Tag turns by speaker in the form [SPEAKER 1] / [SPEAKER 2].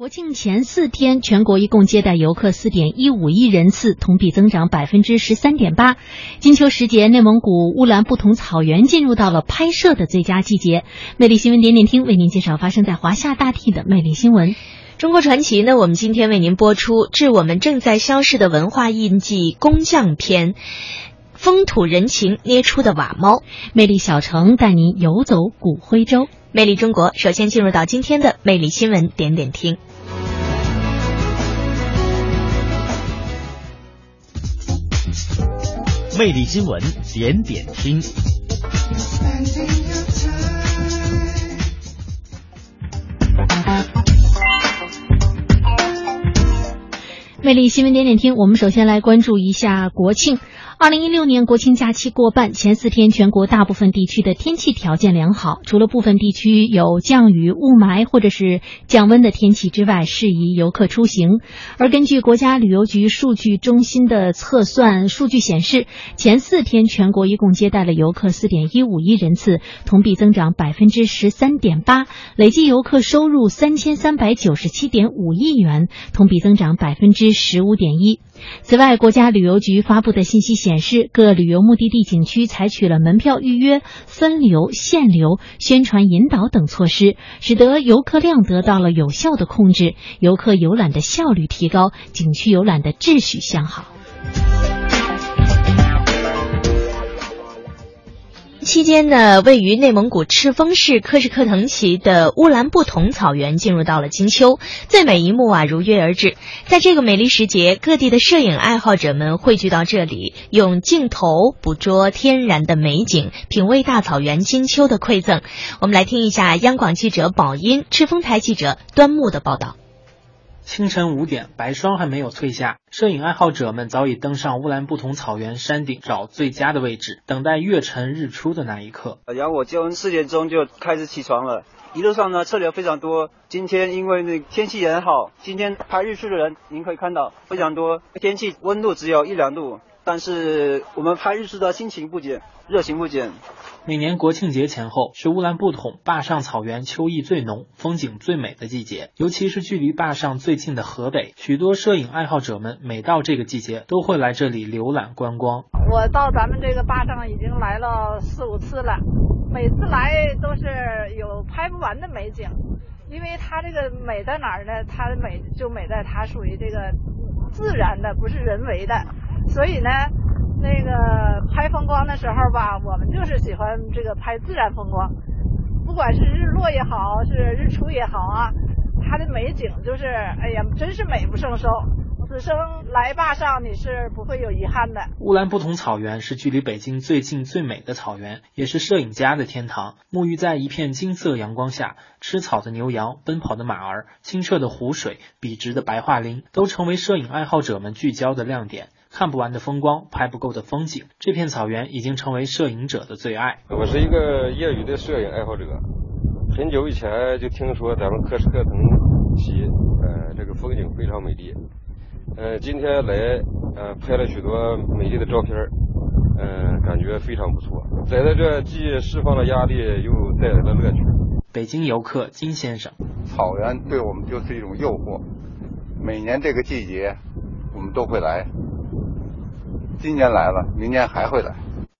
[SPEAKER 1] 国庆前四天，全国一共接待游客四点一五亿人次，同比增长百分之十三点八。金秋时节，内蒙古乌兰布统草原进入到了拍摄的最佳季节。魅力新闻点点听为您介绍发生在华夏大地的魅力新闻。
[SPEAKER 2] 中国传奇呢，我们今天为您播出《致我们正在消逝的文化印记——工匠篇》，风土人情捏出的瓦猫。
[SPEAKER 1] 魅力小城带您游走古徽州。
[SPEAKER 2] 魅力中国，首先进入到今天的魅力新闻点点听。
[SPEAKER 3] 魅力新闻点点听。
[SPEAKER 1] 魅力新闻点点听，我们首先来关注一下国庆。二零一六年国庆假期过半，前四天全国大部分地区的天气条件良好，除了部分地区有降雨、雾霾或者是降温的天气之外，适宜游客出行。而根据国家旅游局数据中心的测算数据显示，前四天全国一共接待了游客四点一五亿人次，同比增长百分之十三点八，累计游客收入三千三百九十七点五亿元，同比增长百分之十五点一。此外，国家旅游局发布的信息显示，各旅游目的地景区采取了门票预约、分流、限流、宣传引导等措施，使得游客量得到了有效的控制，游客游览的效率提高，景区游览的秩序向好。
[SPEAKER 2] 期间呢，位于内蒙古赤峰市克什克腾旗的乌兰布统草原进入到了金秋，最美一幕啊如约而至。在这个美丽时节，各地的摄影爱好者们汇聚到这里，用镜头捕捉天然的美景，品味大草原金秋的馈赠。我们来听一下央广记者宝音、赤峰台记者端木的报道。
[SPEAKER 4] 清晨五点，白霜还没有褪下，摄影爱好者们早已登上乌兰布统草原山顶，找最佳的位置，等待月沉日出的那一刻。
[SPEAKER 5] 然后我就四点钟就开始起床了，一路上呢车流非常多。今天因为那天气也很好，今天拍日出的人您可以看到非常多。天气温度只有一两度，但是我们拍日出的心情不减，热情不减。
[SPEAKER 4] 每年国庆节前后是乌兰布统坝上草原秋意最浓、风景最美的季节，尤其是距离坝上最近的河北，许多摄影爱好者们每到这个季节都会来这里浏览观光。
[SPEAKER 6] 我到咱们这个坝上已经来了四五次了，每次来都是有拍不完的美景，因为它这个美在哪儿呢？它的美就美在它属于这个自然的，不是人为的，所以呢。那个拍风光的时候吧，我们就是喜欢这个拍自然风光，不管是日落也好，是日出也好啊，它的美景就是，哎呀，真是美不胜收。此生来坝上，你是不会有遗憾的。
[SPEAKER 4] 乌兰布统草原是距离北京最近最美的草原，也是摄影家的天堂。沐浴在一片金色阳光下，吃草的牛羊，奔跑的马儿，清澈的湖水，笔直的白桦林，都成为摄影爱好者们聚焦的亮点。看不完的风光，拍不够的风景，这片草原已经成为摄影者的最爱。
[SPEAKER 7] 我是一个业余的摄影爱好者，很久以前就听说咱们克什克腾旗，呃，这个风景非常美丽，呃，今天来，呃，拍了许多美丽的照片，呃，感觉非常不错。在在这既释放了压力，又带来了乐趣。
[SPEAKER 4] 北京游客金先生，
[SPEAKER 8] 草原对我们就是一种诱惑，每年这个季节，我们都会来。今年来了，明年还会来。